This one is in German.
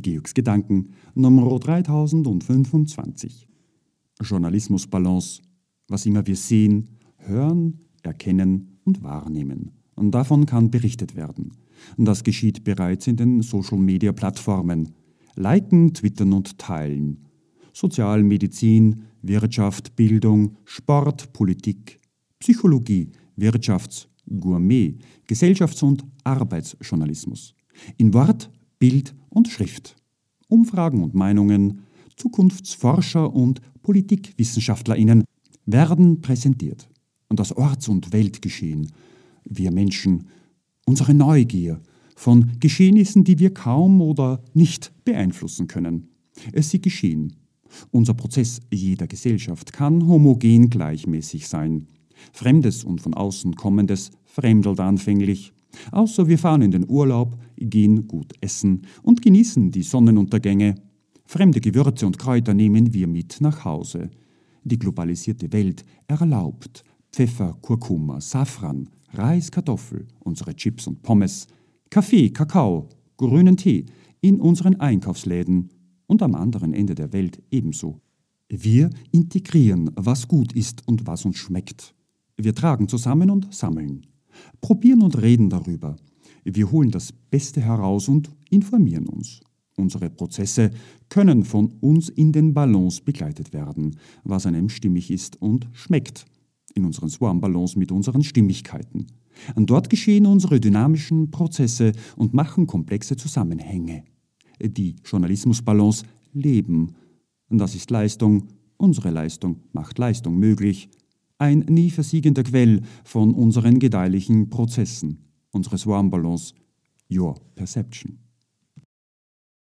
Georgs Gedanken Nummer 3025. Journalismusbalance, was immer wir sehen, hören, erkennen und wahrnehmen. Und davon kann berichtet werden. Das geschieht bereits in den Social-Media-Plattformen. Liken, twittern und teilen. Sozialmedizin, Wirtschaft, Bildung, Sport, Politik, Psychologie, Wirtschafts-, Gourmet, Gesellschafts- und Arbeitsjournalismus. In Wort, Bild und Schrift. Umfragen und Meinungen, Zukunftsforscher und PolitikwissenschaftlerInnen werden präsentiert. Und das Orts- und Weltgeschehen, wir Menschen, unsere Neugier von Geschehnissen, die wir kaum oder nicht beeinflussen können. Es sie geschehen. Unser Prozess jeder Gesellschaft kann homogen gleichmäßig sein. Fremdes und von außen kommendes fremdelt anfänglich. Außer wir fahren in den Urlaub, gehen gut essen und genießen die Sonnenuntergänge. Fremde Gewürze und Kräuter nehmen wir mit nach Hause. Die globalisierte Welt erlaubt Pfeffer, Kurkuma, Safran, Reis, Kartoffel, unsere Chips und Pommes, Kaffee, Kakao, grünen Tee in unseren Einkaufsläden und am anderen Ende der Welt ebenso. Wir integrieren, was gut ist und was uns schmeckt. Wir tragen zusammen und sammeln, probieren und reden darüber. Wir holen das Beste heraus und informieren uns. Unsere Prozesse können von uns in den Ballons begleitet werden, was einem stimmig ist und schmeckt. In unseren Swarm-Ballons mit unseren Stimmigkeiten. Und dort geschehen unsere dynamischen Prozesse und machen komplexe Zusammenhänge. Die Journalismusballons leben. Das ist Leistung. Unsere Leistung macht Leistung möglich ein nie versiegender Quell von unseren gedeihlichen Prozessen, unsere Swarm-Balance, Your Perception.